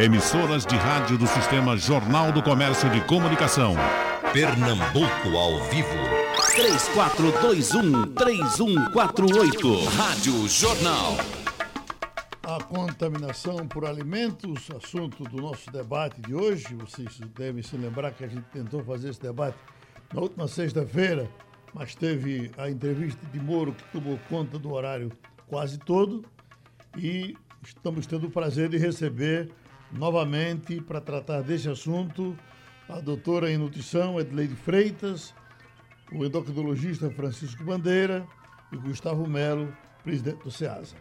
Emissoras de rádio do Sistema Jornal do Comércio de Comunicação. Pernambuco ao vivo. 3421-3148. Rádio Jornal. A contaminação por alimentos, assunto do nosso debate de hoje. Vocês devem se lembrar que a gente tentou fazer esse debate na última sexta-feira, mas teve a entrevista de Moro que tomou conta do horário quase todo. E estamos tendo o prazer de receber novamente para tratar desse assunto a doutora em nutrição Edleide Freitas, o endocrinologista Francisco Bandeira e Gustavo Melo, presidente do SEASA.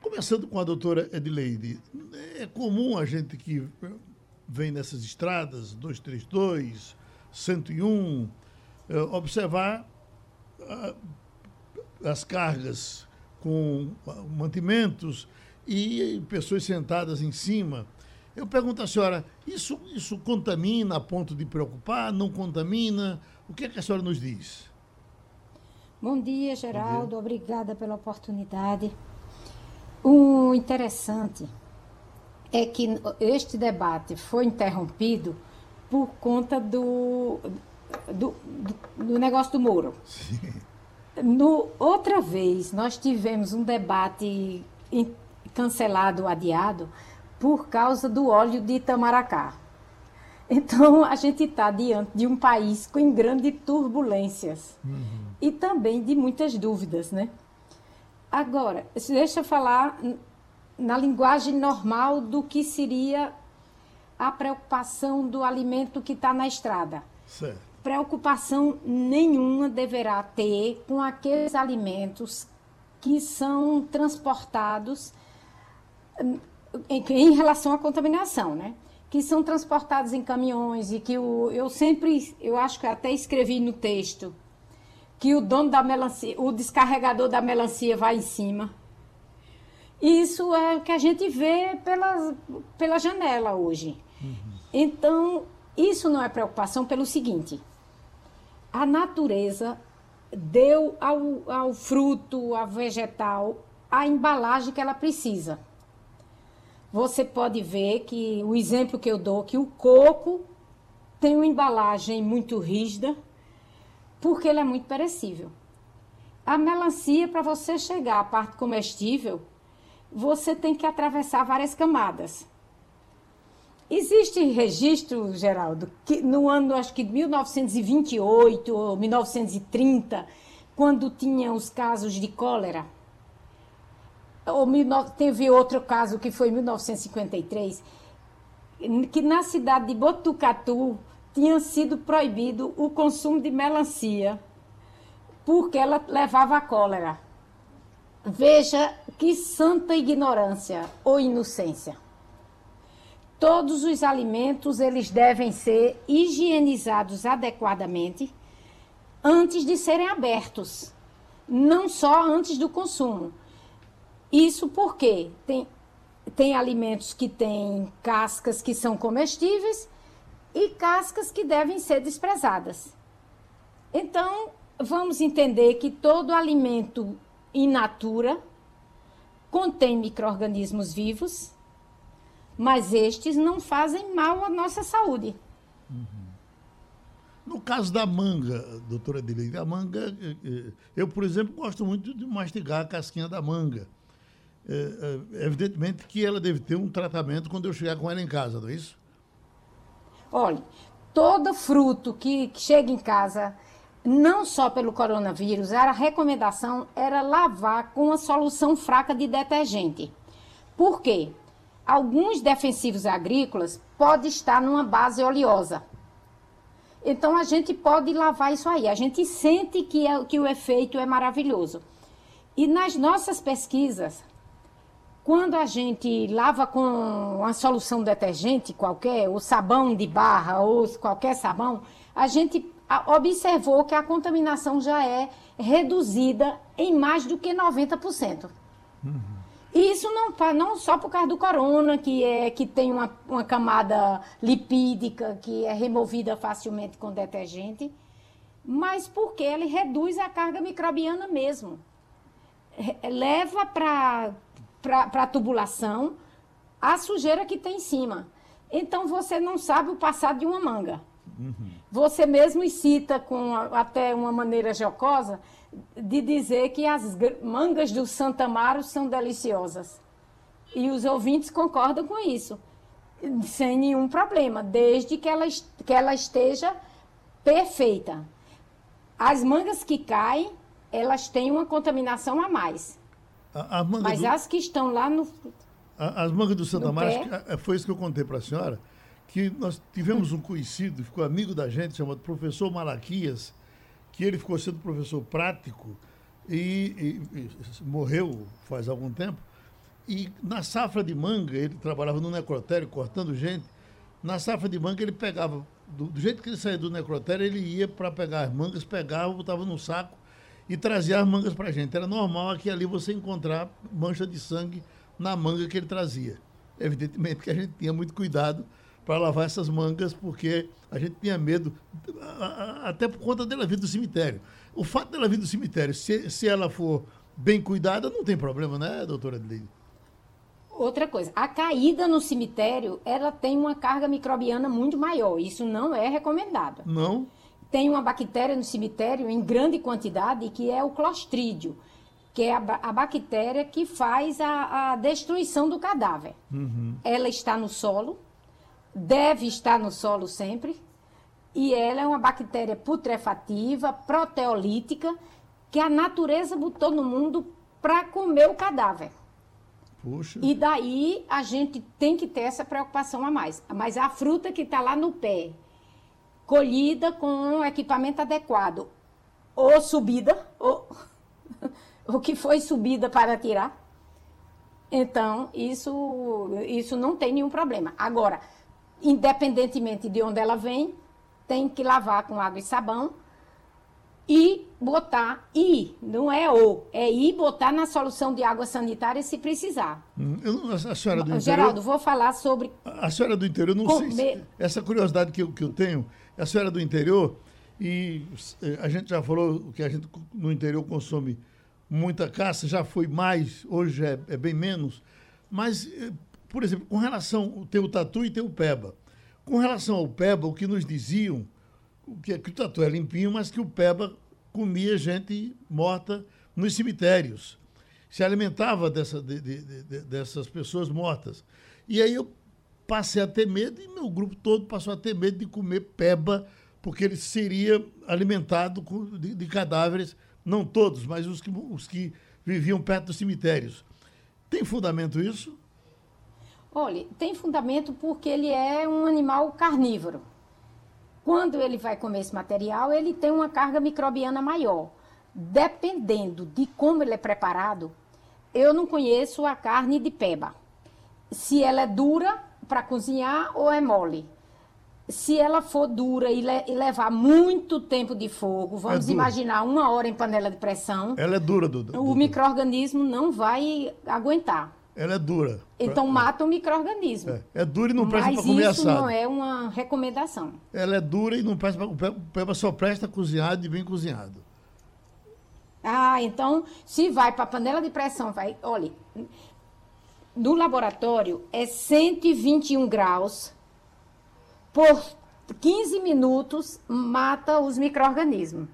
Começando com a doutora Edleide, é comum a gente que vem nessas estradas, 232, 101, observar ah, as cargas com mantimentos e pessoas sentadas em cima. Eu pergunto à senhora, isso, isso contamina a ponto de preocupar? Não contamina? O que é que a senhora nos diz? Bom dia, Geraldo. Bom dia. Obrigada pela oportunidade. O interessante é que este debate foi interrompido por conta do, do, do, do negócio do Moro. Sim. No, outra vez, nós tivemos um debate cancelado, adiado, por causa do óleo de Itamaracá. Então, a gente está diante de um país com grandes turbulências uhum. e também de muitas dúvidas, né? Agora, deixa eu falar na linguagem normal do que seria a preocupação do alimento que está na estrada. Certo. Preocupação nenhuma deverá ter com aqueles alimentos que são transportados em, em relação à contaminação, né? que são transportados em caminhões e que o, eu sempre, eu acho que até escrevi no texto, que o dono da melancia, o descarregador da melancia vai em cima. Isso é o que a gente vê pela, pela janela hoje. Uhum. Então, isso não é preocupação pelo seguinte: a natureza deu ao, ao fruto, ao vegetal, a embalagem que ela precisa você pode ver que o exemplo que eu dou que o coco tem uma embalagem muito rígida porque ele é muito perecível. A melancia, para você chegar à parte comestível, você tem que atravessar várias camadas. Existe registro, Geraldo, que no ano, acho que 1928 ou 1930, quando tinha os casos de cólera, ou teve outro caso que foi em 1953, que na cidade de Botucatu tinha sido proibido o consumo de melancia, porque ela levava a cólera. Veja que santa ignorância ou inocência. Todos os alimentos eles devem ser higienizados adequadamente antes de serem abertos, não só antes do consumo. Isso porque tem, tem alimentos que têm cascas que são comestíveis e cascas que devem ser desprezadas. Então, vamos entender que todo alimento in natura contém micro-organismos vivos, mas estes não fazem mal à nossa saúde. Uhum. No caso da manga, doutora Adelaide, a manga, eh, eh, eu, por exemplo, gosto muito de mastigar a casquinha da manga. É, é, evidentemente que ela deve ter um tratamento quando eu chegar com ela em casa, não é isso? Olha, todo fruto que, que chega em casa, não só pelo coronavírus, a recomendação era lavar com uma solução fraca de detergente. Por quê? Alguns defensivos agrícolas podem estar numa base oleosa. Então a gente pode lavar isso aí. A gente sente que, é, que o efeito é maravilhoso. E nas nossas pesquisas, quando a gente lava com uma solução detergente qualquer, ou sabão de barra, ou qualquer sabão, a gente observou que a contaminação já é reduzida em mais do que 90%. Uhum. E isso não, não só por causa do corona, que, é, que tem uma, uma camada lipídica que é removida facilmente com detergente, mas porque ele reduz a carga microbiana mesmo. Leva para para a tubulação a sujeira que tem em cima. então você não sabe o passado de uma manga. Uhum. Você mesmo cita com até uma maneira jocosa de dizer que as mangas do Santa Amaro são deliciosas. E os ouvintes concordam com isso, sem nenhum problema, desde que ela, que ela esteja perfeita. As mangas que caem, elas têm uma contaminação a mais. A, a Mas do... as que estão lá no. as mangas do Santa Amaro, é, foi isso que eu contei para a senhora, que nós tivemos um conhecido, ficou amigo da gente, chamado professor Malaquias, que ele ficou sendo professor prático e, e, e, morreu faz algum tempo. E na safra de manga, ele trabalhava no necrotério, cortando gente. Na safra de manga, ele pegava, do, do jeito que ele saía do necrotério, ele ia para pegar as mangas, pegava, botava no saco e trazia as mangas para a gente. Era normal aqui ali você encontrar mancha de sangue na manga que ele trazia. Evidentemente que a gente tinha muito cuidado para lavar essas mangas, porque a gente tinha medo, até por conta dela vir do cemitério. O fato dela vir do cemitério, se, se ela for bem cuidada, não tem problema, né, doutora Adelaide? Outra coisa, a caída no cemitério, ela tem uma carga microbiana muito maior. Isso não é recomendado. Não? Tem uma bactéria no cemitério em grande quantidade, que é o clostrídio, que é a, a bactéria que faz a, a destruição do cadáver. Uhum. Ela está no solo, deve estar no solo sempre. E ela é uma bactéria putrefativa, proteolítica, que a natureza botou no mundo para comer o cadáver. Puxa. E daí a gente tem que ter essa preocupação a mais. Mas a fruta que está lá no pé, colhida com um equipamento adequado, ou subida, ou o que foi subida para tirar, então isso, isso não tem nenhum problema. Agora, independentemente de onde ela vem, tem que lavar com água e sabão e botar e não é o, é ir botar na solução de água sanitária se precisar. Hum, eu, a senhora do interior, Geraldo, vou falar sobre. A senhora do interior, não sei se, essa curiosidade que eu, que eu tenho, a senhora do interior, e eh, a gente já falou que a gente no interior consome muita caça, já foi mais, hoje é, é bem menos, mas eh, por exemplo, com relação tem o tatu e tem o peba. Com relação ao peba, o que nos diziam, que, é que o tatu é limpinho, mas que o peba comia gente morta nos cemitérios. Se alimentava dessa, de, de, de, dessas pessoas mortas. E aí eu passei a ter medo, e meu grupo todo passou a ter medo de comer peba, porque ele seria alimentado de, de cadáveres, não todos, mas os que, os que viviam perto dos cemitérios. Tem fundamento isso? Olha, tem fundamento porque ele é um animal carnívoro. Quando ele vai comer esse material, ele tem uma carga microbiana maior. Dependendo de como ele é preparado, eu não conheço a carne de peba. Se ela é dura para cozinhar ou é mole. Se ela for dura e, le e levar muito tempo de fogo, vamos é imaginar uma hora em panela de pressão. Ela é dura, Duda. O microorganismo não vai aguentar. Ela é dura. Então pra... mata o microorganismo. É, é dura e não presta para comer assado. Mas isso não é uma recomendação. Ela é dura e não presta para... O peba só presta cozinhado e bem cozinhado. Ah, então, se vai para a panela de pressão, vai... Olha, no laboratório é 121 graus por 15 minutos mata os micro-organismos.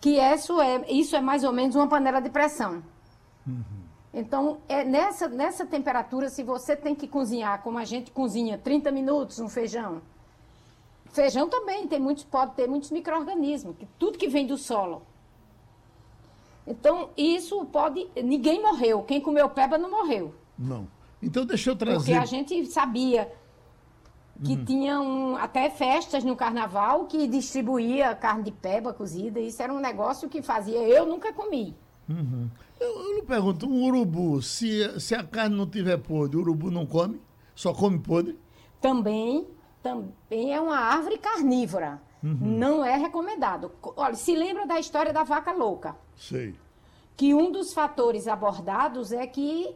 Que isso é, isso é mais ou menos uma panela de pressão. Uhum. Então, é nessa, nessa temperatura, se você tem que cozinhar como a gente cozinha 30 minutos um feijão, feijão também tem muitos, pode ter muitos micro-organismos, tudo que vem do solo. Então, isso pode. Ninguém morreu. Quem comeu peba não morreu. Não. Então, deixa eu trazer. Porque a gente sabia que uhum. tinham até festas no carnaval que distribuía carne de peba cozida. Isso era um negócio que fazia. Eu nunca comi. Uhum. Eu, eu lhe pergunto, um urubu, se, se a carne não tiver podre, o urubu não come? Só come podre? Também, também é uma árvore carnívora. Uhum. Não é recomendado. Olha, se lembra da história da vaca louca? Sei. Que um dos fatores abordados é que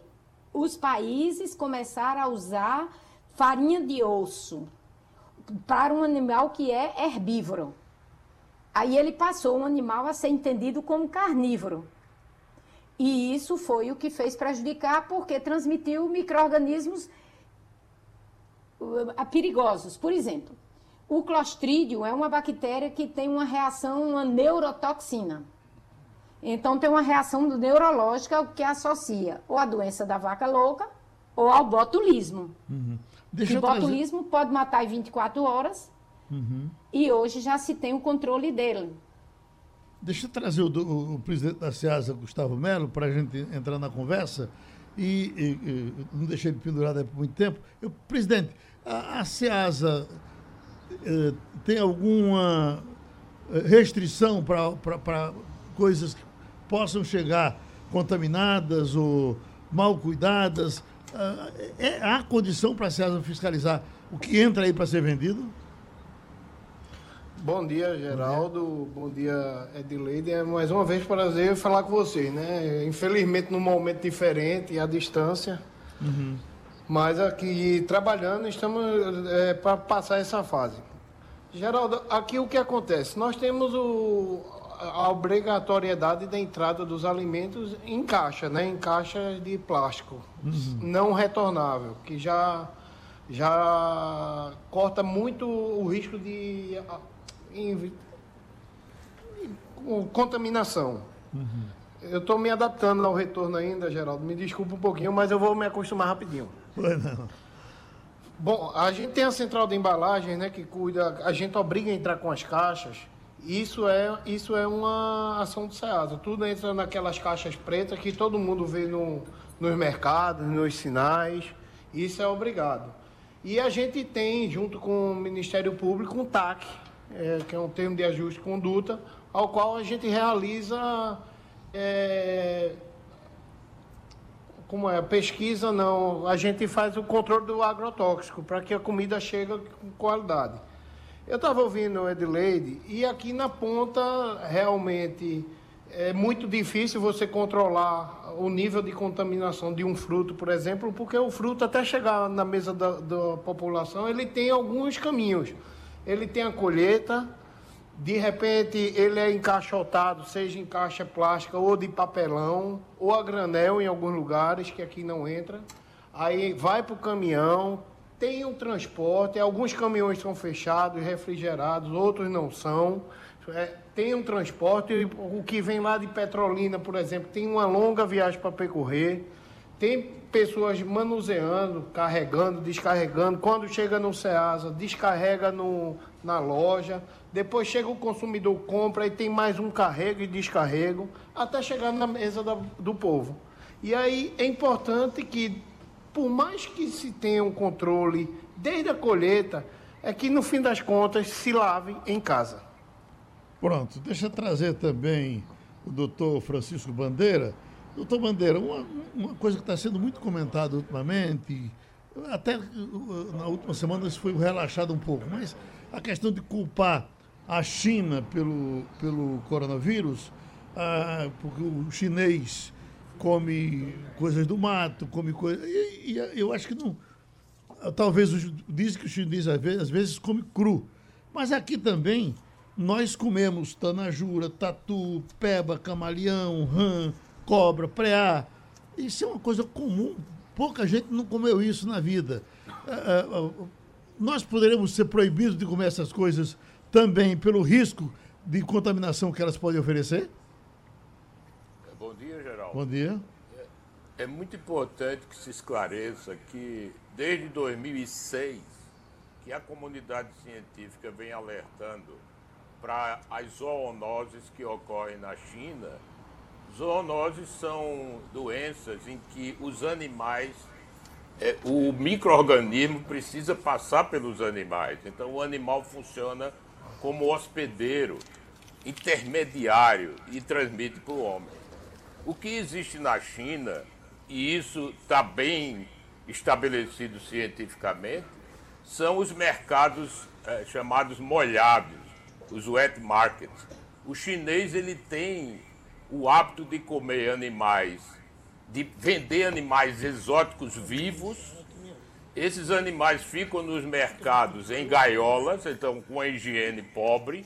os países começaram a usar farinha de osso para um animal que é herbívoro. Aí ele passou um animal a ser entendido como carnívoro. E isso foi o que fez prejudicar, porque transmitiu micro-organismos perigosos. Por exemplo, o clostrídio é uma bactéria que tem uma reação, uma neurotoxina. Então, tem uma reação neurológica que associa ou a doença da vaca louca ou ao botulismo. Uhum. o botulismo trazer... pode matar em 24 horas uhum. e hoje já se tem o controle dele. Deixa eu trazer o, o, o presidente da SEASA, Gustavo Melo, para a gente entrar na conversa. E, e, e não deixei ele pendurado por muito tempo. Eu, presidente, a, a SEASA eh, tem alguma eh, restrição para coisas que possam chegar contaminadas ou mal cuidadas? Ah, é, há condição para a SEASA fiscalizar o que entra aí para ser vendido? Bom dia, Geraldo. Bom dia, Edileide. É mais uma vez prazer falar com vocês, né? Infelizmente num momento diferente, à distância. Uhum. Mas aqui trabalhando, estamos é, para passar essa fase. Geraldo, aqui o que acontece? Nós temos o, a obrigatoriedade da entrada dos alimentos em caixa, né? Em caixa de plástico, uhum. não retornável, que já já corta muito o risco de em, em contaminação. Uhum. Eu estou me adaptando ao retorno ainda, Geraldo. Me desculpa um pouquinho, mas eu vou me acostumar rapidinho. Não. Bom, a gente tem a central de embalagem, né, que cuida, a gente obriga a entrar com as caixas. Isso é, isso é uma ação do SEASA. Tudo entra naquelas caixas pretas que todo mundo vê no, nos mercados, nos sinais. Isso é obrigado. E a gente tem, junto com o Ministério Público, um TAC, é, que é um termo de ajuste de conduta, ao qual a gente realiza. É, como é? Pesquisa não. A gente faz o controle do agrotóxico para que a comida chegue com qualidade. Eu estava ouvindo o Edileide e aqui na ponta realmente é muito difícil você controlar o nível de contaminação de um fruto, por exemplo, porque o fruto até chegar na mesa da, da população ele tem alguns caminhos ele tem a colheita, de repente ele é encaixotado, seja em caixa plástica ou de papelão, ou a granel em alguns lugares, que aqui não entra. Aí vai para o caminhão, tem um transporte, alguns caminhões são fechados, refrigerados, outros não são. É, tem um transporte, o que vem lá de Petrolina, por exemplo, tem uma longa viagem para percorrer. Tem pessoas manuseando, carregando, descarregando. Quando chega no Ceasa, descarrega no, na loja. Depois chega o consumidor, compra e tem mais um carrego e descarrego, até chegar na mesa da, do povo. E aí é importante que, por mais que se tenha um controle desde a colheita, é que no fim das contas se lave em casa. Pronto, deixa eu trazer também o doutor Francisco Bandeira Doutor Bandeira, uma, uma coisa que está sendo muito comentada ultimamente, até uh, na última semana isso foi relaxado um pouco, mas a questão de culpar a China pelo, pelo coronavírus, ah, porque o chinês come coisas do mato, come coisas. E, e, eu acho que não. Talvez dizem que o chinês às vezes, às vezes come cru. Mas aqui também nós comemos tanajura, tatu, peba, camaleão, rã, cobra, preá. Isso é uma coisa comum. Pouca gente não comeu isso na vida. É, é, é, nós poderemos ser proibidos de comer essas coisas também pelo risco de contaminação que elas podem oferecer? Bom dia, Geraldo. Bom dia. É, é muito importante que se esclareça que desde 2006 que a comunidade científica vem alertando para as zoonoses que ocorrem na China Zoonoses são doenças em que os animais, é, o microorganismo precisa passar pelos animais. Então o animal funciona como hospedeiro, intermediário e transmite para o homem. O que existe na China, e isso está bem estabelecido cientificamente, são os mercados é, chamados molhados, os wet markets. O chinês ele tem o hábito de comer animais, de vender animais exóticos vivos. Esses animais ficam nos mercados em gaiolas, então com a higiene pobre,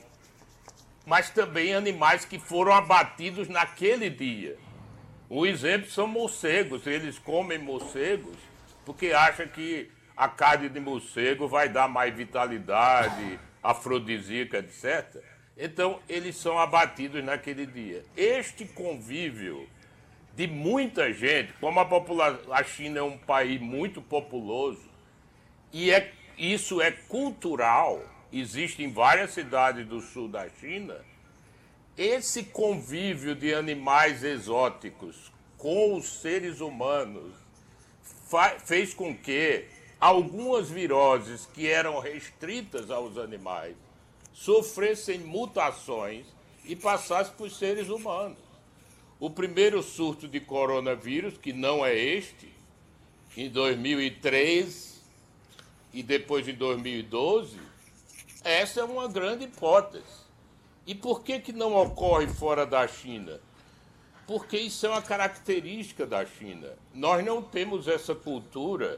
mas também animais que foram abatidos naquele dia. Um exemplo são morcegos, eles comem morcegos porque acham que a carne de morcego vai dar mais vitalidade, afrodisíaca, etc. Então, eles são abatidos naquele dia. Este convívio de muita gente, como a, a China é um país muito populoso, e é, isso é cultural, existe em várias cidades do sul da China, esse convívio de animais exóticos com os seres humanos fez com que algumas viroses que eram restritas aos animais sofressem mutações e passassem para os seres humanos. O primeiro surto de coronavírus, que não é este, em 2003 e depois em 2012, essa é uma grande hipótese. E por que, que não ocorre fora da China? Porque isso é uma característica da China. Nós não temos essa cultura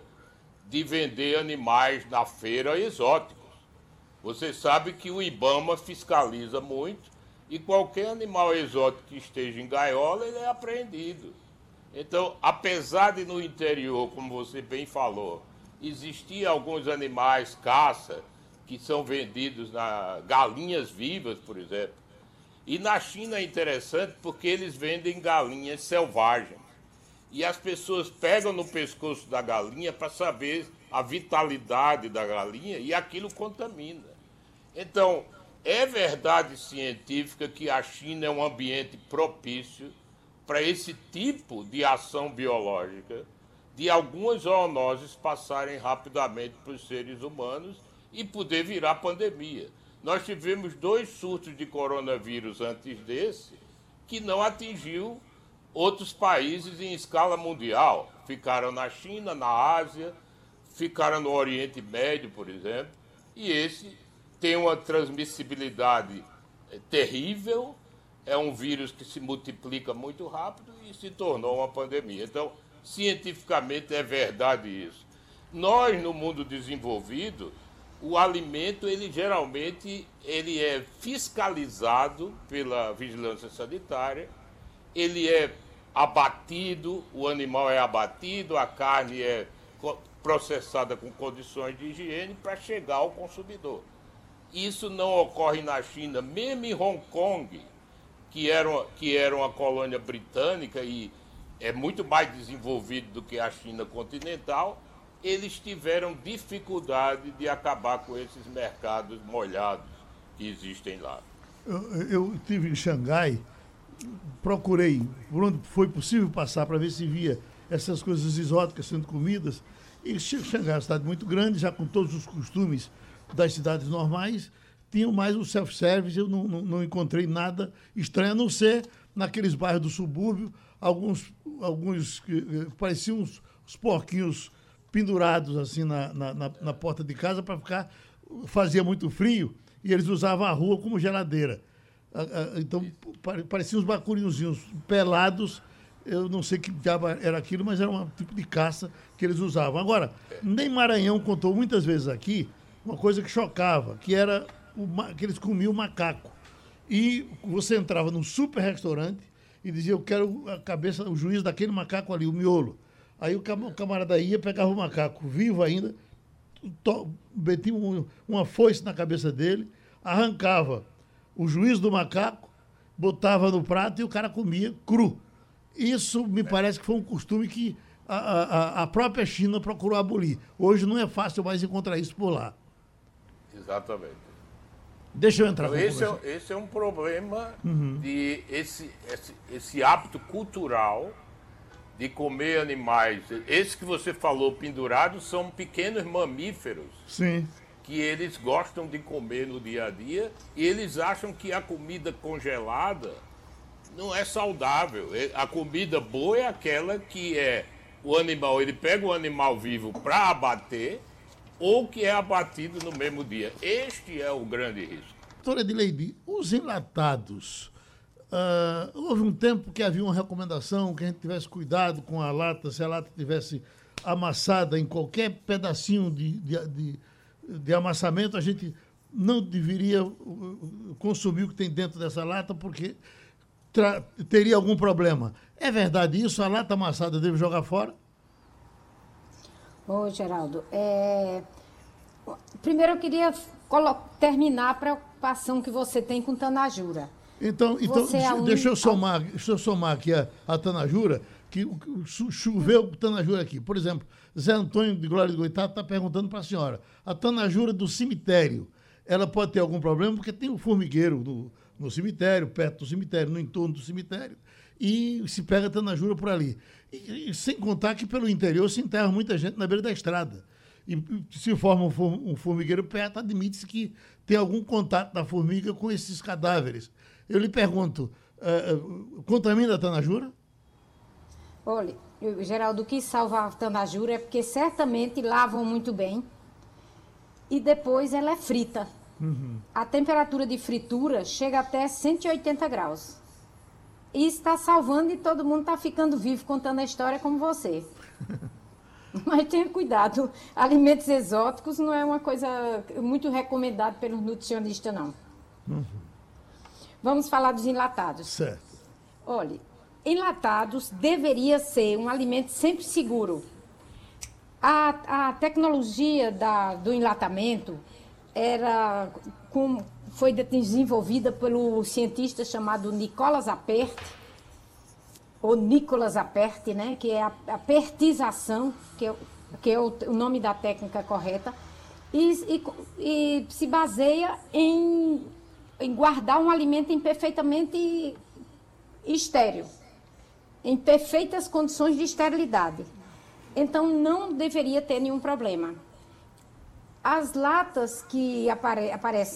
de vender animais na feira exóticos. Você sabe que o Ibama fiscaliza muito e qualquer animal exótico que esteja em gaiola, ele é apreendido. Então, apesar de no interior, como você bem falou, existir alguns animais caça que são vendidos na galinhas vivas, por exemplo. E na China é interessante porque eles vendem galinhas selvagens. E as pessoas pegam no pescoço da galinha para saber a vitalidade da galinha e aquilo contamina. Então, é verdade científica que a China é um ambiente propício para esse tipo de ação biológica de algumas zoonoses passarem rapidamente para os seres humanos e poder virar pandemia. Nós tivemos dois surtos de coronavírus antes desse que não atingiu outros países em escala mundial. Ficaram na China, na Ásia, ficaram no Oriente Médio, por exemplo, e esse tem uma transmissibilidade eh, terrível, é um vírus que se multiplica muito rápido e se tornou uma pandemia. Então, cientificamente é verdade isso. Nós, no mundo desenvolvido, o alimento, ele geralmente ele é fiscalizado pela vigilância sanitária, ele é abatido, o animal é abatido, a carne é processada com condições de higiene para chegar ao consumidor. Isso não ocorre na China, mesmo em Hong Kong, que era, uma, que era uma colônia britânica e é muito mais desenvolvido do que a China continental, eles tiveram dificuldade de acabar com esses mercados molhados que existem lá. Eu, estive em Xangai, procurei por onde foi possível passar para ver se via essas coisas exóticas sendo comidas. E Xangai é uma cidade muito grande, já com todos os costumes das cidades normais, tinham mais o self-service, eu não, não, não, encontrei nada estranho, a não ser naqueles bairros do subúrbio, alguns, alguns que pareciam uns, uns porquinhos pendurados assim na, na, na, na porta de casa para ficar. Fazia muito frio e eles usavam a rua como geladeira. Então, pareciam uns bacurinhozinhos pelados. Eu não sei que diabo era aquilo, mas era um tipo de caça que eles usavam. Agora, nem Maranhão contou muitas vezes aqui uma coisa que chocava, que era que eles comiam macaco. E você entrava num super restaurante e dizia, eu quero a cabeça, o juiz daquele macaco ali, o miolo. Aí o camarada ia, pegava o macaco vivo ainda, metia um, uma foice na cabeça dele, arrancava o juiz do macaco, botava no prato e o cara comia cru. Isso me parece que foi um costume que a, a, a própria China procurou abolir. Hoje não é fácil mais encontrar isso por lá. Exatamente. Deixa eu entrar então, esse, é, esse é um problema uhum. de esse, esse, esse hábito cultural de comer animais. Esse que você falou pendurados são pequenos mamíferos. Sim. Que eles gostam de comer no dia a dia e eles acham que a comida congelada não é saudável. A comida boa é aquela que é o animal, ele pega o animal vivo para abater ou que é abatido no mesmo dia. Este é o grande risco. Doutora Edileide, os enlatados Uh, houve um tempo que havia uma recomendação que a gente tivesse cuidado com a lata, se a lata tivesse amassada em qualquer pedacinho de, de, de, de amassamento, a gente não deveria consumir o que tem dentro dessa lata, porque teria algum problema. É verdade isso? A lata amassada deve jogar fora? Ô, Geraldo, é... primeiro eu queria terminar a preocupação que você tem com Tanajura. Então, então é um... deixa, eu somar, deixa eu somar aqui a, a Tanajura, que choveu Tanajura aqui. Por exemplo, Zé Antônio de Glória de Goitá está perguntando para a senhora, a Tanajura do cemitério, ela pode ter algum problema? Porque tem o formigueiro no, no cemitério, perto do cemitério, no entorno do cemitério, e se pega Tanajura por ali. E, e, sem contar que pelo interior se enterra muita gente na beira da estrada. E se forma um, formigueiro perto, admite-se que tem algum contato da formiga com esses cadáveres. Eu lhe pergunto, uh, contamina a Tanajura? Olha, Geraldo, o que salva a Tanajura é porque certamente lavam muito bem e depois ela é frita. Uhum. A temperatura de fritura chega até 180 graus. E está salvando e todo mundo está ficando vivo contando a história como você. Mas tenha cuidado, alimentos exóticos não é uma coisa muito recomendada pelos nutricionistas, não. Uhum. Vamos falar dos enlatados. Certo. Olha, enlatados deveria ser um alimento sempre seguro. A, a tecnologia da, do enlatamento era com, foi desenvolvida pelo cientista chamado Nicolas Apert, ou Nicolas Apert, né, que é a, a pertização, que é, que é o, o, nome da técnica correta, e, e, e se baseia em, em, guardar um alimento em perfeitamente estéreo, em perfeitas condições de esterilidade. Então não deveria ter nenhum problema. As latas que apare,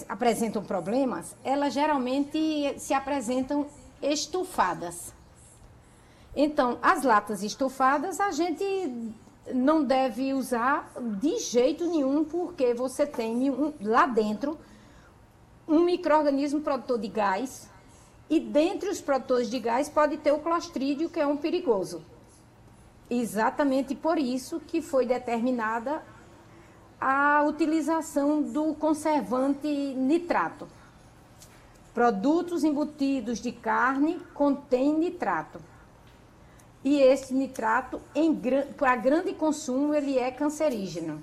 apresentam problemas, elas geralmente se apresentam estufadas. Então, as latas estufadas a gente não deve usar de jeito nenhum, porque você tem lá dentro um microorganismo produtor de gás, e dentre os produtores de gás pode ter o clostrídio, que é um perigoso. Exatamente por isso que foi determinada a utilização do conservante nitrato. Produtos embutidos de carne contêm nitrato. E esse nitrato, para grande consumo, ele é cancerígeno.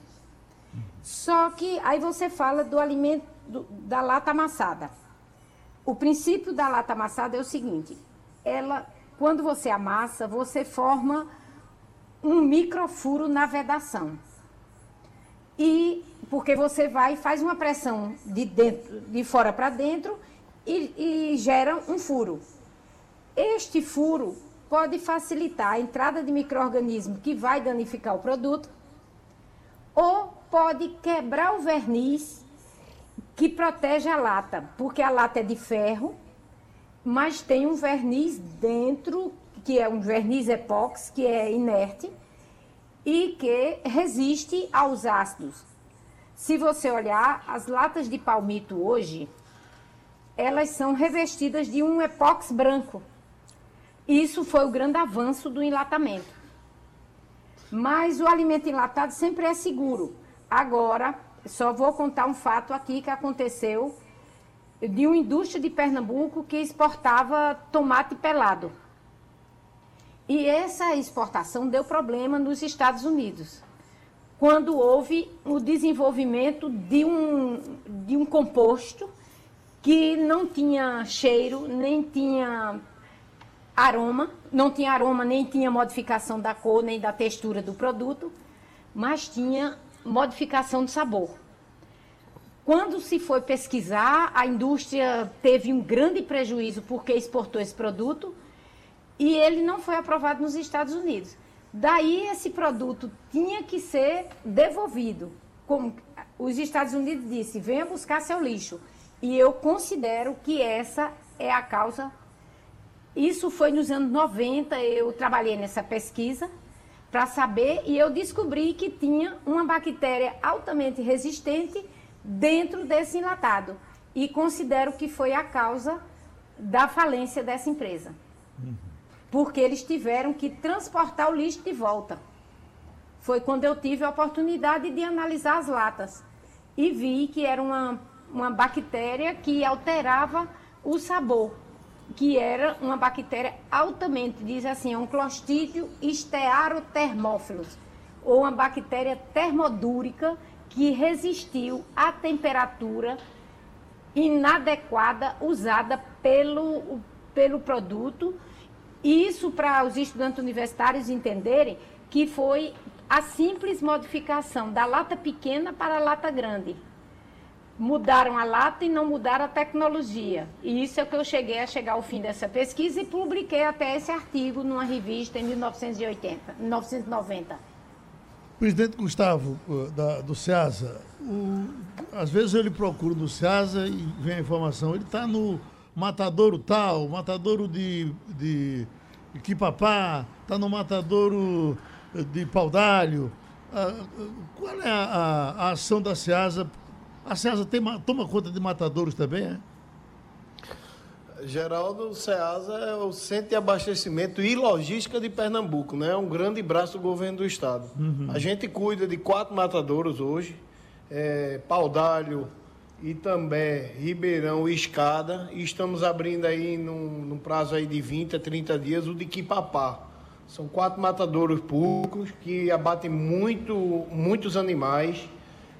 Só que aí você fala do alimento do, da lata amassada. O princípio da lata amassada é o seguinte: ela, quando você amassa, você forma um microfuro na vedação e porque você vai faz uma pressão de dentro, de fora para dentro e, e gera um furo. Este furo pode facilitar a entrada de microorganismo que vai danificar o produto ou pode quebrar o verniz que protege a lata, porque a lata é de ferro, mas tem um verniz dentro, que é um verniz epóxi, que é inerte, e que resiste aos ácidos. Se você olhar, as latas de palmito hoje, elas são revestidas de um epóxi branco. Isso foi o grande avanço do enlatamento. Mas o alimento enlatado sempre é seguro. Agora, só vou contar um fato aqui que aconteceu de uma indústria de Pernambuco que exportava tomate pelado. E essa exportação deu problema nos Estados Unidos, quando houve o desenvolvimento de um, de um composto que não tinha cheiro, nem tinha aroma, não tinha aroma, nem tinha modificação da cor, nem da textura do produto, mas tinha modificação de sabor. Quando se foi pesquisar, a indústria teve um grande prejuízo porque exportou esse produto e ele não foi aprovado nos Estados Unidos. Daí esse produto tinha que ser devolvido. Como os Estados Unidos disse, venha buscar seu lixo. E eu considero que essa é a causa. Isso foi nos anos 90, eu trabalhei nessa pesquisa para saber e eu descobri que tinha uma bactéria altamente resistente dentro desse enlatado. E considero que foi a causa da falência dessa empresa. Uhum porque eles tiveram que transportar o lixo de volta. Foi quando eu tive a oportunidade de analisar as latas e vi que era uma, uma bactéria que alterava o sabor, que era uma bactéria altamente, diz assim, é um clostídeo estearotermófilos. ou uma bactéria termodúrica que resistiu à temperatura inadequada usada pelo, pelo produto. Isso para os estudantes universitários entenderem que foi a simples modificação da lata pequena para a lata grande. Mudaram a lata e não mudaram a tecnologia. E isso é que eu cheguei a chegar ao fim dessa pesquisa e publiquei até esse artigo numa revista em 1980, 1990. Presidente Gustavo, da, do SEASA, o, às vezes ele procura no SEASA e vem a informação, ele está no matadouro tal, matadouro de, de Quipapá, está no matadouro de Paudalho. Ah, qual é a, a, a, ação da SEASA? A SEASA tem, toma conta de matadouros também, é? Geraldo, o SEASA é o Centro de Abastecimento e Logística de Pernambuco, né? É um grande braço do governo do estado. Uhum. A gente cuida de quatro matadouros hoje, é, Paudalho, Itambé, Ribeirão e Escada, e estamos abrindo aí num, num, prazo aí de 20 a 30 dias o de Quipapá. São quatro matadouros públicos que abatem muito, muitos animais.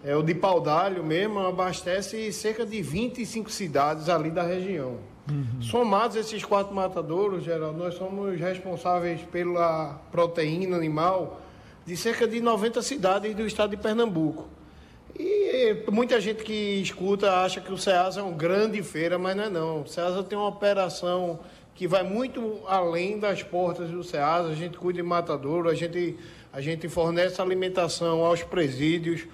É, o de Paudalho mesmo abastece cerca de 25 cidades ali da região. Uhum. Somados esses quatro matadouros, Geraldo, nós somos responsáveis pela proteína animal de cerca de 90 cidades do estado de Pernambuco. E muita gente que escuta acha que o SEASA é uma grande feira, mas não é não. O SEASA tem uma operação que vai muito além das portas do SEASA. A gente cuida de matadouro, a gente, a gente fornece alimentação aos presídios,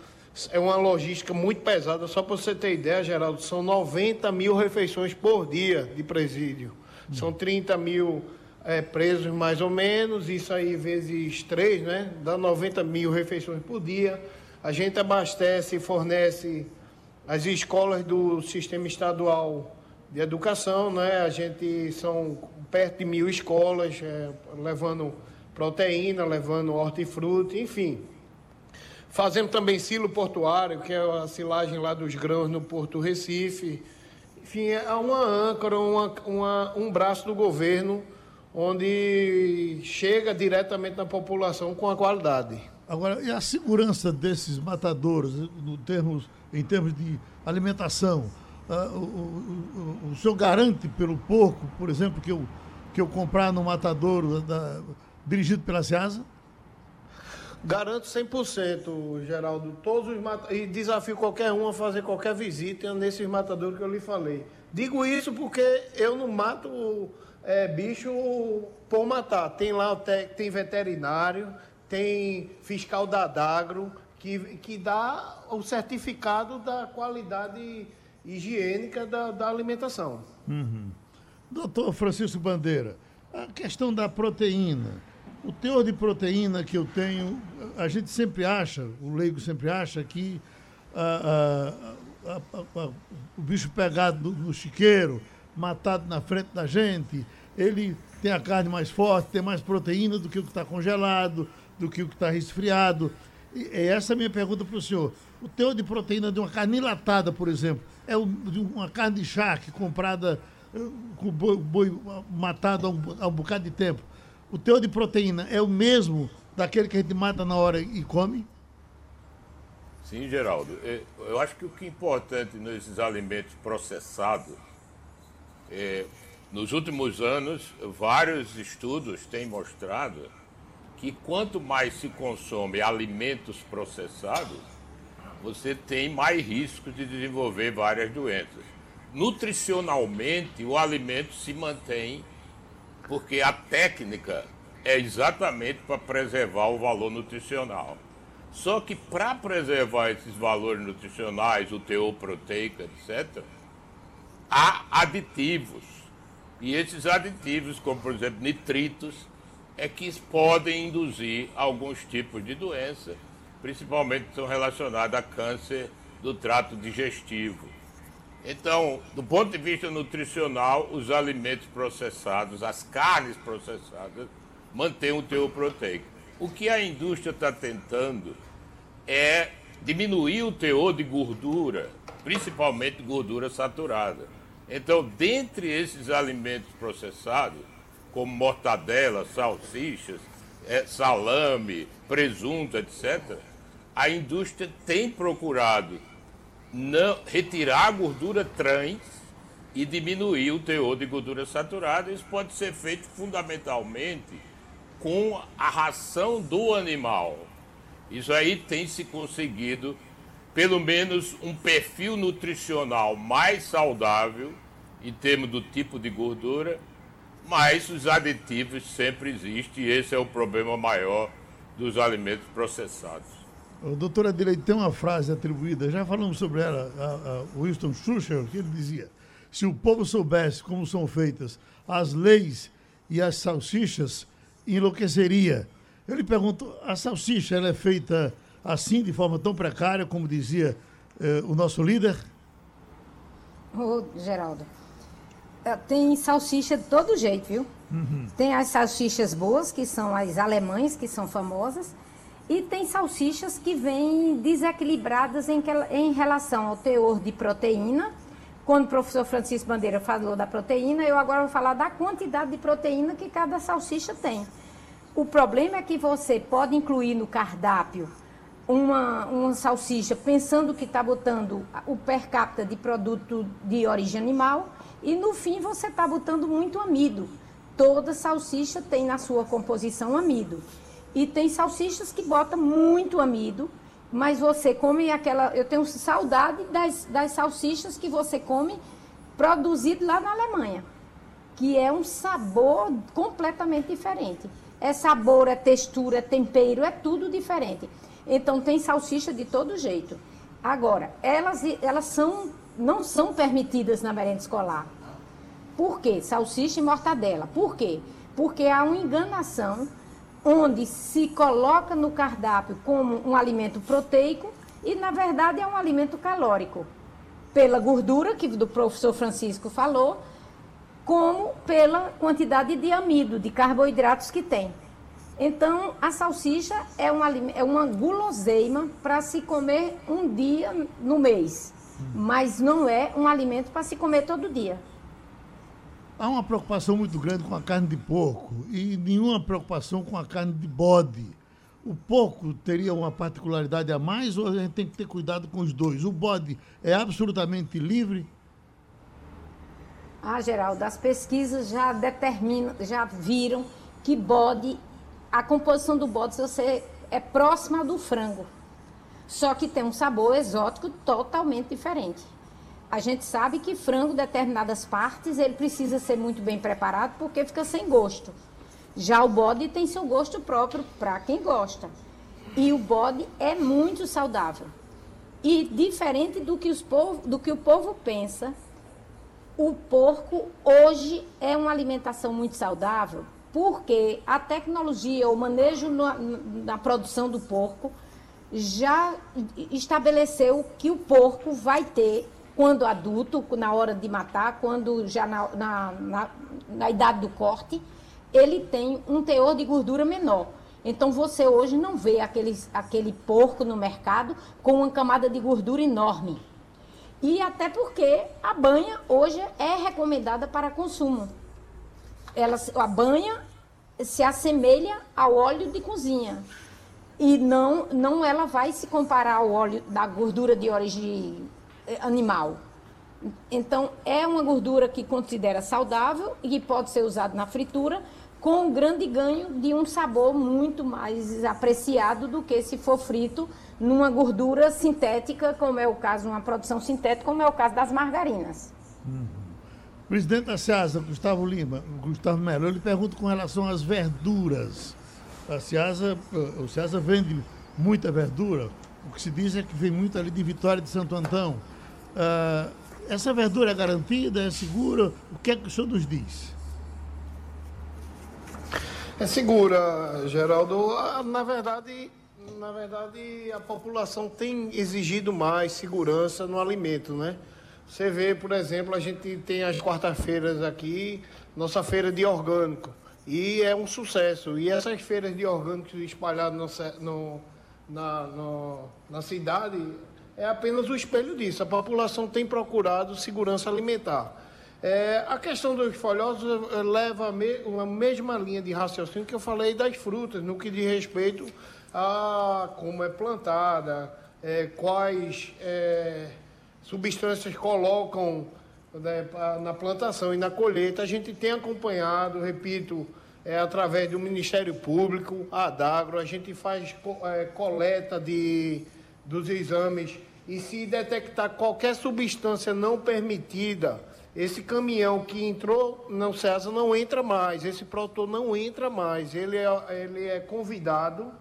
é uma logística muito pesada. Só para você ter ideia, Geraldo, são 90 mil refeições por dia de presídio. São 30 mil é, presos, mais ou menos. Isso aí, vezes 3, né? Dá 90 mil refeições por dia. A gente abastece e fornece as escolas do sistema estadual de educação, né? A gente são perto de mil escolas, é, levando proteína, levando hortifruti, enfim. Fazemos também silo portuário, que é a silagem lá dos grãos no Porto Recife. Enfim, é uma âncora, uma, uma, um braço do governo onde chega diretamente na população com a qualidade. Agora, e a segurança desses matadouros no termos, em termos de alimentação? Uh, o, o, o, o, senhor garante pelo porco, por exemplo, que eu, que eu comprar no matadouro da, dirigido pela SEASA? Garanto 100%, Geraldo. Todos os. E desafio qualquer um a fazer qualquer visita nesses matadouros que eu lhe falei. Digo isso porque eu não mato é, bicho por matar. Tem lá tem veterinário, tem fiscal da Dagro, que, que dá o certificado da qualidade higiênica da, da alimentação. Uhum. Doutor Francisco Bandeira, a questão da proteína o teor de proteína que eu tenho, a gente sempre acha, o leigo sempre acha que a, a, a, o bicho pegado no, no chiqueiro, matado na frente da gente, ele tem a carne mais forte, tem mais proteína do que o que está congelado, do que o que está resfriado. E, essa é a minha pergunta para o senhor. O teor de proteína de uma carne latada, por exemplo, é uma carne de charque comprada eh, com boi, boi matado há um, há um bocado de tempo o teor de proteína é o mesmo daquele que a gente mata na hora e come? Sim, Geraldo. Eu acho que o que é importante nesses alimentos processados, é, nos últimos anos, vários estudos têm mostrado que quanto mais se consome alimentos processados, você tem mais risco de desenvolver várias doenças. Nutricionalmente, o alimento se mantém porque a técnica é exatamente para preservar o valor nutricional. Só que para preservar esses valores nutricionais, o teor proteico, etc., há aditivos. E esses aditivos, como por exemplo nitritos, é que podem induzir alguns tipos de doença, principalmente são relacionados a câncer do trato digestivo. Então, do ponto de vista nutricional, os alimentos processados, as carnes processadas, mantêm o teor proteico. O que a indústria está tentando é diminuir o teor de gordura, principalmente gordura saturada. Então, dentre esses alimentos processados, como mortadela, salsichas, é, salame, presunto, etc., a indústria tem procurado não, retirar a gordura trans e diminuir o teor de gordura saturada. Isso pode ser feito fundamentalmente com a ração do animal. Isso aí tem se conseguido pelo menos um perfil nutricional mais saudável em termos do tipo de gordura, mas os aditivos sempre existem e esse é o problema maior dos alimentos processados. O doutor Adelaide tem uma frase atribuída, já falamos sobre ela, a, a Winston Churchill, que ele dizia: se o povo soubesse como são feitas as leis e as salsichas, enlouqueceria. Eu lhe pergunto, a salsicha ela é feita assim, de forma tão precária, como dizia eh, o nosso líder? Ô, Geraldo, é, tem salsicha de todo jeito, viu? Uhum. Tem as salsichas boas, que são as alemães, que são famosas, e tem salsichas que vêm desequilibradas em, em relação ao teor de proteína. Quando o professor Francisco Bandeira falou da proteína, eu agora vou falar da quantidade de proteína que cada salsicha tem. O problema é que você pode incluir no cardápio uma, uma salsicha pensando que está botando o per capita de produto de origem animal e no fim você está botando muito amido. Toda salsicha tem na sua composição amido. E tem salsichas que botam muito amido, mas você come aquela. Eu tenho saudade das, das salsichas que você come produzido lá na Alemanha, que é um sabor completamente diferente. É sabor, é textura, é tempero, é tudo diferente. Então tem salsicha de todo jeito. Agora, elas, elas são, não são permitidas na merenda escolar. Por quê? Salsicha e mortadela. Por quê? Porque há uma enganação onde se coloca no cardápio como um alimento proteico e, na verdade, é um alimento calórico. Pela gordura, que o professor Francisco falou, como pela quantidade de amido, de carboidratos que tem. Então, a salsicha é uma, é uma guloseima para se comer um dia no mês, mas não é um alimento para se comer todo dia. Há uma preocupação muito grande com a carne de porco e nenhuma preocupação com a carne de bode. O porco teria uma particularidade a mais ou a gente tem que ter cuidado com os dois? O bode é absolutamente livre? Ah, Geraldo, as pesquisas já determinam, já viram que bode a composição do bode você é próxima do frango. Só que tem um sabor exótico totalmente diferente. A gente sabe que frango, determinadas partes, ele precisa ser muito bem preparado porque fica sem gosto. Já o bode tem seu gosto próprio para quem gosta. E o bode é muito saudável. E diferente do que, os povo, do que o povo pensa, o porco hoje é uma alimentação muito saudável porque a tecnologia, o manejo na, na produção do porco já estabeleceu que o porco vai ter, quando adulto, na hora de matar, quando já na, na, na, na idade do corte, ele tem um teor de gordura menor. Então você hoje não vê aquele, aquele porco no mercado com uma camada de gordura enorme. E até porque a banha hoje é recomendada para consumo ela, a banha se assemelha ao óleo de cozinha. E não, não ela vai se comparar ao óleo da gordura de origem animal. Então, é uma gordura que considera saudável e que pode ser usada na fritura, com um grande ganho de um sabor muito mais apreciado do que se for frito numa gordura sintética, como é o caso, uma produção sintética, como é o caso das margarinas. Uhum. Presidente da SEASA, Gustavo Lima, Gustavo Melo, eu lhe pergunto com relação às verduras. A SEASA, o SEASA vende muita verdura, o que se diz é que vem muito ali de Vitória de Santo Antão. Uh, essa verdura é garantida, é segura? O que é que o senhor nos diz? É segura, Geraldo. Ah, na verdade, na verdade, a população tem exigido mais segurança no alimento, né? Você vê, por exemplo, a gente tem as quarta-feiras aqui, nossa feira de orgânico. E é um sucesso. E essas feiras de orgânicos espalhadas no, na, no, na cidade é apenas o espelho disso. A população tem procurado segurança alimentar. É, a questão dos folhosos eh, leva a, me, a mesma linha de raciocínio que eu falei das frutas, no que diz respeito a como é plantada, é, quais é, substâncias colocam né, na plantação e na colheita. A gente tem acompanhado, repito, é, através do Ministério Público, a Adagro, a gente faz é, coleta de, dos exames e se detectar qualquer substância não permitida, esse caminhão que entrou no César não entra mais, esse produtor não entra mais, ele é, ele é convidado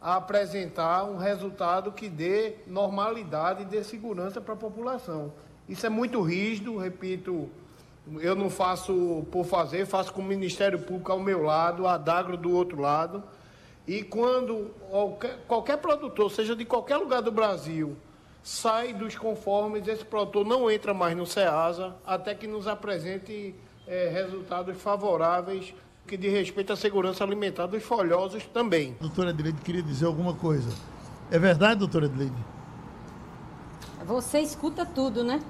a apresentar um resultado que dê normalidade e dê segurança para a população. Isso é muito rígido, repito, eu não faço por fazer, faço com o Ministério Público ao meu lado, a Dagro do outro lado. E quando qualquer, qualquer produtor, seja de qualquer lugar do Brasil, sai dos conformes, esse produtor não entra mais no SEASA até que nos apresente é, resultados favoráveis que de respeito à segurança alimentar dos folhosos também. Doutora Adelaide queria dizer alguma coisa. É verdade, doutora Adelaide? Você escuta tudo, né?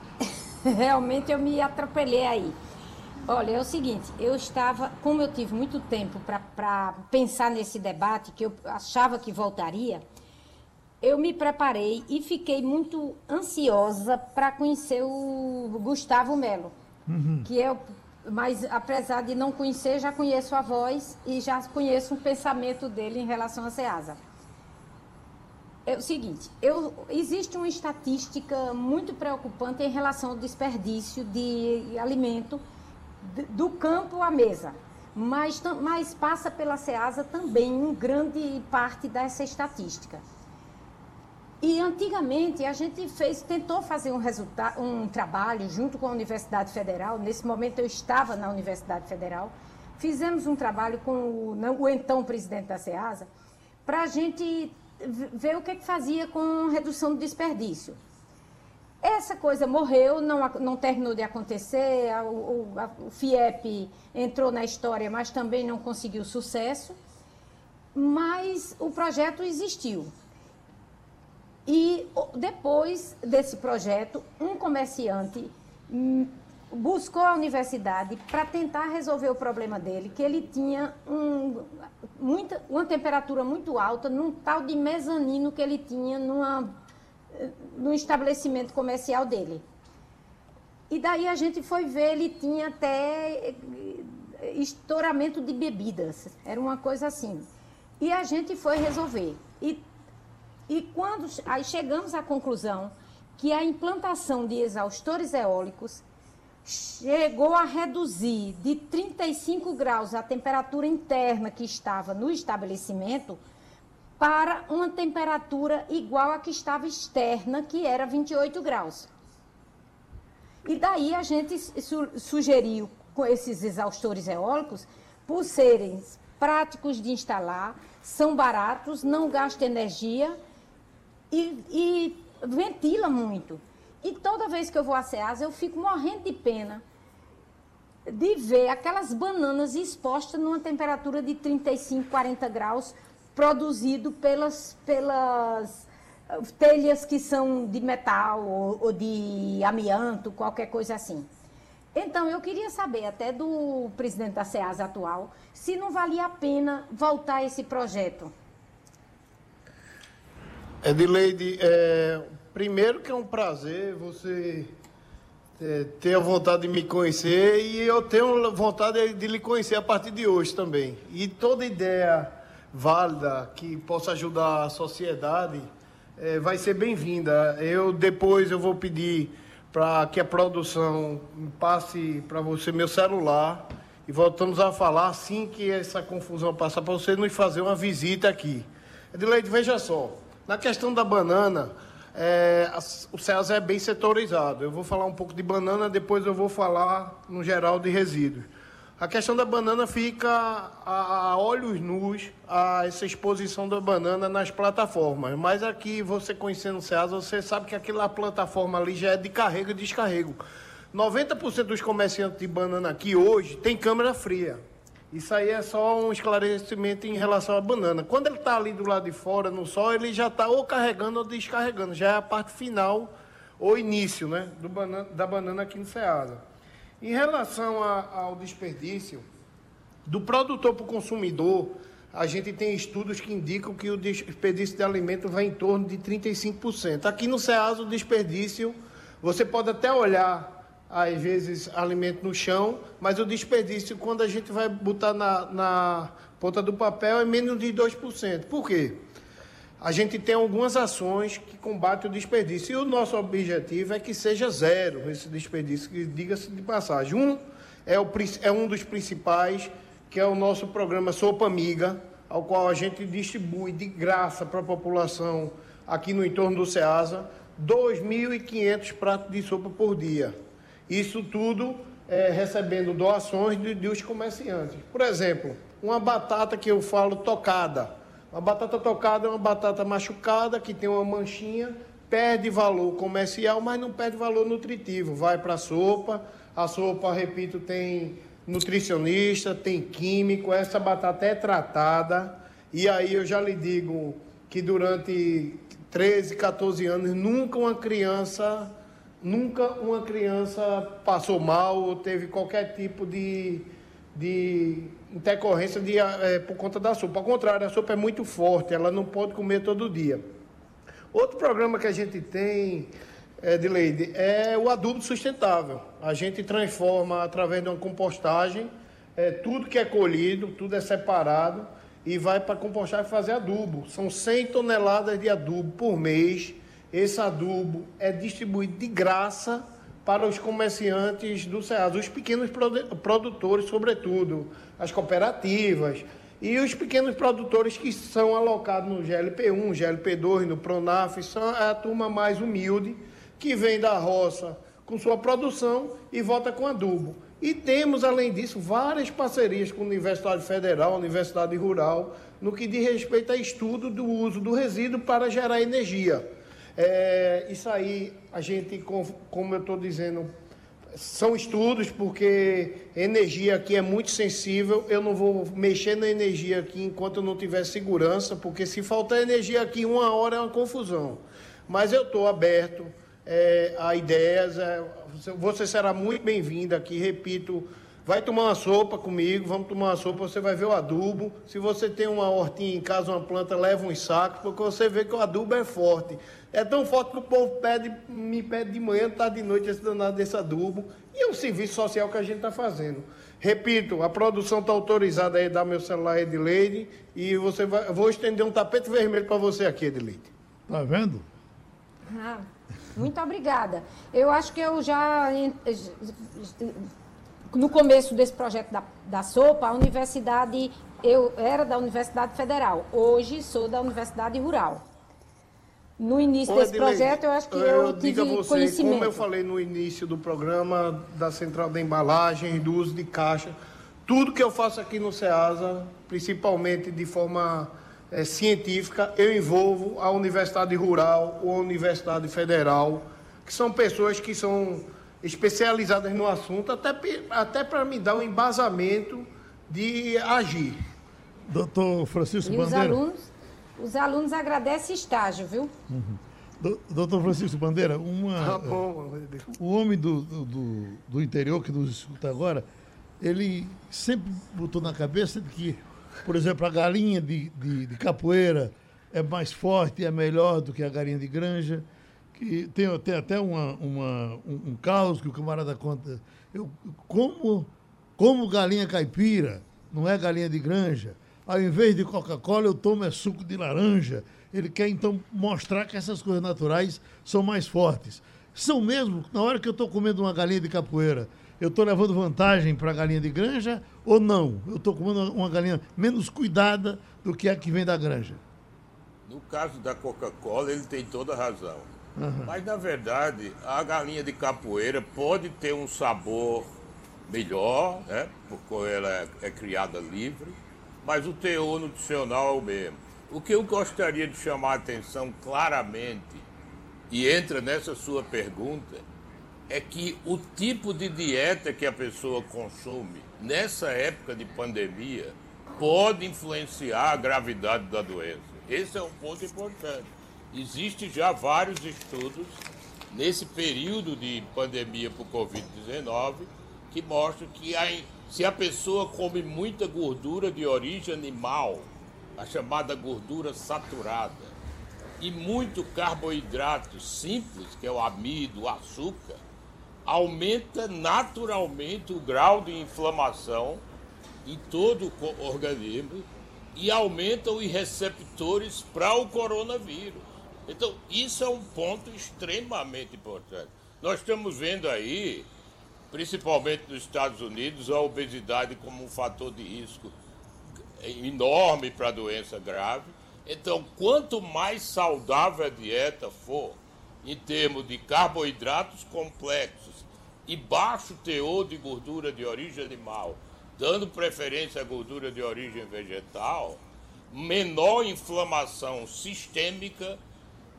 Realmente eu me atropelei aí. Olha, é o seguinte, eu estava, como eu tive muito tempo para pensar nesse debate, que eu achava que voltaria, eu me preparei e fiquei muito ansiosa para conhecer o Gustavo Melo, uhum. que eu, mas apesar de não conhecer, já conheço a voz e já conheço o pensamento dele em relação à SEASA é o seguinte, eu, existe uma estatística muito preocupante em relação ao desperdício de alimento do campo à mesa. Mas, mas passa pela SEASA também uma grande parte dessa estatística. E antigamente a gente fez, tentou fazer um, resultado, um trabalho junto com a Universidade Federal, nesse momento eu estava na Universidade Federal, fizemos um trabalho com o, o então presidente da SEASA, para a gente ver o que, que fazia com redução do desperdício. Essa coisa morreu, não, não terminou de acontecer, a, o, a, o FIEP entrou na história, mas também não conseguiu sucesso, mas o projeto existiu. E depois desse projeto, um comerciante hum, buscou a universidade para tentar resolver o problema dele, que ele tinha um, muita, uma temperatura muito alta num tal de mezanino que ele tinha numa, no estabelecimento comercial dele. E daí a gente foi ver, ele tinha até estouramento de bebidas, era uma coisa assim. E a gente foi resolver. E, e quando aí chegamos à conclusão que a implantação de exaustores eólicos chegou a reduzir de 35 graus a temperatura interna que estava no estabelecimento para uma temperatura igual à que estava externa, que era 28 graus. E daí a gente su sugeriu com esses exaustores eólicos, por serem práticos de instalar, são baratos, não gastam energia e, e ventila muito. E toda vez que eu vou a Ceasa, eu fico morrendo de pena de ver aquelas bananas expostas numa temperatura de 35, 40 graus, produzido pelas, pelas eh, telhas que são de metal ou, ou de amianto, qualquer coisa assim. Então, eu queria saber, até do presidente da SEAS atual, se não valia a pena voltar esse projeto. Edileide, é, Primeiro que é um prazer você é, ter a vontade de me conhecer e eu tenho vontade de lhe conhecer a partir de hoje também. E toda ideia válida que possa ajudar a sociedade é, vai ser bem-vinda. Eu depois eu vou pedir para que a produção passe para você meu celular e voltamos a falar assim que essa confusão passar para você nos fazer uma visita aqui. Edileide, veja só, na questão da banana, é, o César é bem setorizado. Eu vou falar um pouco de banana, depois eu vou falar no geral de resíduos. A questão da banana fica a, a olhos nus, a essa exposição da banana nas plataformas. Mas aqui, você conhecendo o César, você sabe que aquela plataforma ali já é de carrego e descarrego. 90% dos comerciantes de banana aqui hoje tem câmera fria. Isso aí é só um esclarecimento em relação à banana. Quando ele está ali do lado de fora, no sol, ele já está ou carregando ou descarregando. Já é a parte final ou início né, do banana, da banana aqui no Ceasa. Em relação a, ao desperdício, do produtor para o consumidor, a gente tem estudos que indicam que o desperdício de alimento vai em torno de 35%. Aqui no Ceasa, o desperdício, você pode até olhar, às vezes, alimento no chão, mas o desperdício, quando a gente vai botar na, na ponta do papel, é menos de 2%. Por quê? A gente tem algumas ações que combatem o desperdício. E o nosso objetivo é que seja zero esse desperdício, que diga-se de passagem. Um é, o, é um dos principais que é o nosso programa Sopa Amiga, ao qual a gente distribui de graça para a população aqui no entorno do Ceasa 2.500 pratos de sopa por dia. Isso tudo é, recebendo doações de, dos comerciantes. Por exemplo, uma batata que eu falo tocada. A batata tocada é uma batata machucada que tem uma manchinha, perde valor comercial, mas não perde valor nutritivo. Vai para a sopa, a sopa, repito, tem nutricionista, tem químico, essa batata é tratada. E aí eu já lhe digo que durante 13, 14 anos, nunca uma criança, nunca uma criança passou mal ou teve qualquer tipo de, de intercorrência de, é, por conta da sopa. Ao contrário, a sopa é muito forte, ela não pode comer todo dia. Outro programa que a gente tem é, de Leide, é o adubo sustentável. A gente transforma através de uma compostagem, é, tudo que é colhido, tudo é separado e vai para compostar e fazer adubo. São 100 toneladas de adubo por mês. Esse adubo é distribuído de graça para os comerciantes do Ceasa, os pequenos produtores, sobretudo, as cooperativas e os pequenos produtores que são alocados no GLP1, GLP2, no Pronaf, são a turma mais humilde que vem da roça com sua produção e volta com adubo. E temos, além disso, várias parcerias com a Universidade Federal, Universidade Rural, no que diz respeito a estudo do uso do resíduo para gerar energia. É, isso aí, a gente, como eu estou dizendo, são estudos, porque energia aqui é muito sensível. Eu não vou mexer na energia aqui enquanto eu não tiver segurança, porque se faltar energia aqui uma hora é uma confusão. Mas eu estou aberto é, a ideias. É, você será muito bem-vindo aqui, repito. Vai tomar uma sopa comigo, vamos tomar uma sopa, você vai ver o adubo. Se você tem uma hortinha em casa, uma planta, leva uns sacos, porque você vê que o adubo é forte. É tão forte que o povo pede, me pede de manhã, tá de noite esse danado desse adubo. E é um serviço social que a gente está fazendo. Repito, a produção está autorizada aí, dá meu celular, Edileide, e você vai, vou estender um tapete vermelho para você aqui, Edileide. Tá vendo? Ah. Muito obrigada. Eu acho que eu já, no começo desse projeto da, da sopa, a universidade, eu era da Universidade Federal, hoje sou da Universidade Rural. No início Ô, desse projeto, eu acho que eu, eu tive você, conhecimento. Como eu falei no início do programa da central da embalagem, do uso de caixa, tudo que eu faço aqui no SEASA, principalmente de forma é, científica, eu envolvo a Universidade Rural ou a Universidade Federal, que são pessoas que são especializadas no assunto, até, até para me dar um embasamento de agir. Doutor Francisco e Bandeira. Os alunos, os alunos agradecem estágio, viu? Uhum. Doutor Francisco Bandeira, uma, ah, bom. o homem do, do, do interior que nos escuta agora, ele sempre botou na cabeça que por exemplo, a galinha de, de, de capoeira é mais forte e é melhor do que a galinha de granja. Que tem, tem até uma, uma, um, um caos que o camarada conta. Eu, como, como galinha caipira, não é galinha de granja, ao invés de Coca-Cola, eu tomo é suco de laranja. Ele quer, então, mostrar que essas coisas naturais são mais fortes. São mesmo, na hora que eu estou comendo uma galinha de capoeira, eu estou levando vantagem para a galinha de granja ou não? Eu estou comendo uma galinha menos cuidada do que a que vem da granja? No caso da Coca-Cola, ele tem toda a razão. Uhum. Mas, na verdade, a galinha de capoeira pode ter um sabor melhor, né? porque ela é, é criada livre, mas o teor nutricional é o mesmo. O que eu gostaria de chamar a atenção claramente, e entra nessa sua pergunta, é que o tipo de dieta que a pessoa consome nessa época de pandemia pode influenciar a gravidade da doença. Esse é um ponto importante. Existem já vários estudos nesse período de pandemia por Covid-19 que mostram que a, se a pessoa come muita gordura de origem animal, a chamada gordura saturada, e muito carboidrato simples, que é o amido, o açúcar, aumenta naturalmente o grau de inflamação em todo o organismo e aumenta os receptores para o coronavírus. Então, isso é um ponto extremamente importante. Nós estamos vendo aí, principalmente nos Estados Unidos, a obesidade como um fator de risco enorme para doença grave. Então, quanto mais saudável a dieta for, em termos de carboidratos complexos e baixo teor de gordura de origem animal, dando preferência à gordura de origem vegetal, menor inflamação sistêmica,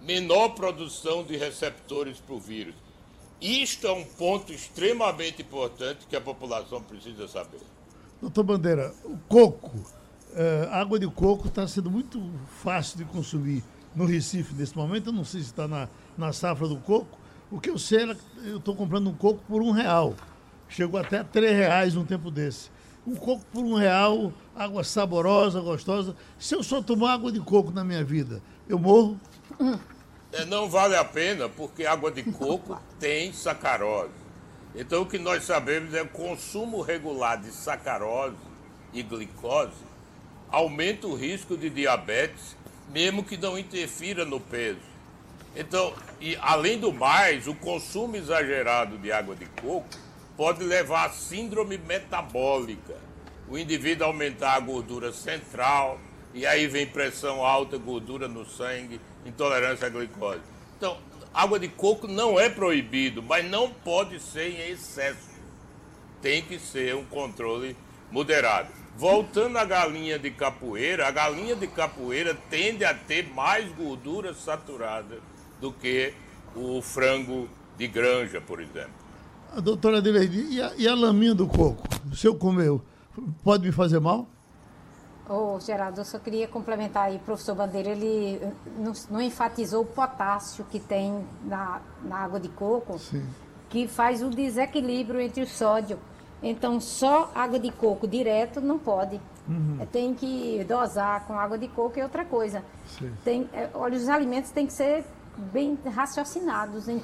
menor produção de receptores para o vírus. Isto é um ponto extremamente importante que a população precisa saber. Doutor Bandeira, o coco, eh, água de coco está sendo muito fácil de consumir no Recife nesse momento. Eu não sei se está na, na safra do coco. O que eu sei é que eu estou comprando um coco por um real. Chegou até três reais um tempo desse. Um coco por um real, água saborosa, gostosa. Se eu só tomar água de coco na minha vida, eu morro? É, não vale a pena, porque água de coco tem sacarose. Então, o que nós sabemos é que o consumo regular de sacarose e glicose aumenta o risco de diabetes, mesmo que não interfira no peso. Então, e além do mais, o consumo exagerado de água de coco pode levar a síndrome metabólica. O indivíduo aumentar a gordura central, e aí vem pressão alta, gordura no sangue, intolerância à glicose. Então, água de coco não é proibido, mas não pode ser em excesso. Tem que ser um controle moderado. Voltando à galinha de capoeira, a galinha de capoeira tende a ter mais gordura saturada do que o frango de granja, por exemplo. A doutora Adelaide, e a, e a laminha do coco? Se eu comer, pode me fazer mal? Ô, Geraldo, eu só queria complementar aí, professor Bandeira, ele não, não enfatizou o potássio que tem na, na água de coco, Sim. que faz o desequilíbrio entre o sódio. Então, só água de coco direto não pode. É, Tem que dosar com água de coco e outra coisa. Sim. Tem, é, olha, os alimentos têm que ser bem raciocinados em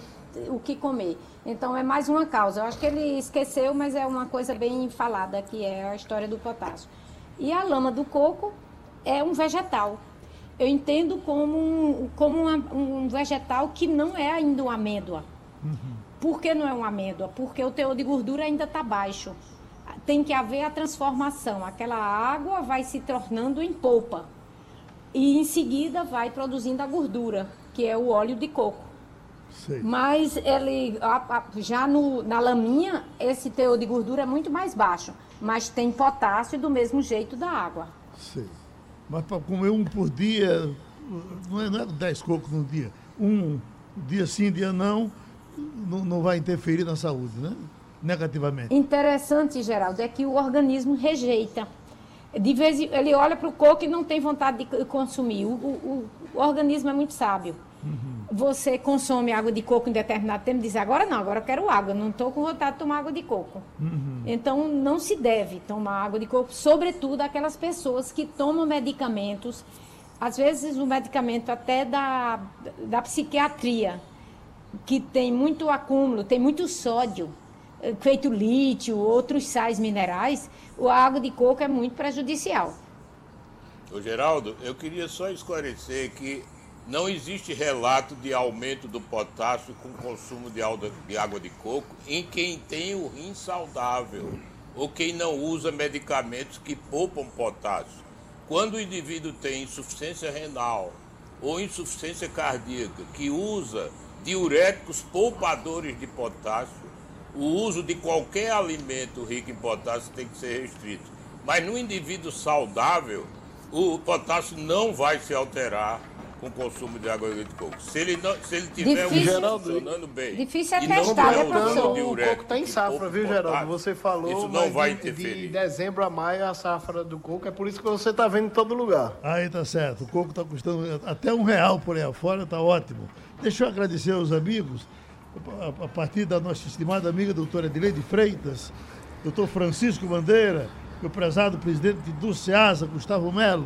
o que comer. Então, é mais uma causa. Eu acho que ele esqueceu, mas é uma coisa bem falada, que é a história do potássio. E a lama do coco é um vegetal. Eu entendo como um, como uma- um vegetal que não é ainda uma amêndoa. Por que não é uma amêndoa? Porque o teor de gordura ainda está baixo. Tem que haver a transformação. Aquela água vai se tornando em polpa. E em seguida vai produzindo a gordura, que é o óleo de coco. Sei. Mas ele, já no- na laminha, esse teor de gordura é muito mais baixo. Mas tem potássio do mesmo jeito da água. Sei. Mas para comer um por dia, não é, não é 10 cocos no dia. Um dia sim, dia não, não, não vai interferir na saúde, né? Negativamente. Interessante, Geraldo, é que o organismo rejeita. De vez em, ele olha para o coco e não tem vontade de consumir. O, o- o organismo é muito sábio. Você consome água de coco em determinado tempo e diz, agora não, agora eu quero água, não estou com vontade de tomar água de coco. Então, não se deve tomar água de coco, sobretudo aquelas pessoas que tomam medicamentos, às vezes o medicamento até da, da psiquiatria, que tem muito acúmulo, tem muito sódio, eh, feito lítio, outros sais minerais, a água de coco é muito prejudicial. Ô Geraldo, eu queria só esclarecer que não existe relato de aumento do potássio com consumo de água de coco em quem tem o rim saudável ou quem não usa medicamentos que poupam potássio. Quando o indivíduo tem insuficiência renal ou insuficiência cardíaca que usa diuréticos poupadores de potássio, o uso de qualquer alimento rico em potássio tem que ser restrito. Mas no indivíduo saudável, o potássio não vai se alterar com o consumo de água de coco. Se ele, não, se ele tiver Difícil. um funcionando bem. Difícil é testar, né, professor? O coco está em safra, viu, Geraldo? Você falou, Isso não vai de, de interferir. dezembro a maio a safra do coco, é por isso que você está vendo em todo lugar. Aí tá certo. O coco está custando até um real por aí afora, tá ótimo. Deixa eu agradecer aos amigos. a partir da nossa estimada amiga doutora Edileide Freitas, doutor Francisco Bandeira, o prezado presidente do SEASA, Gustavo Melo.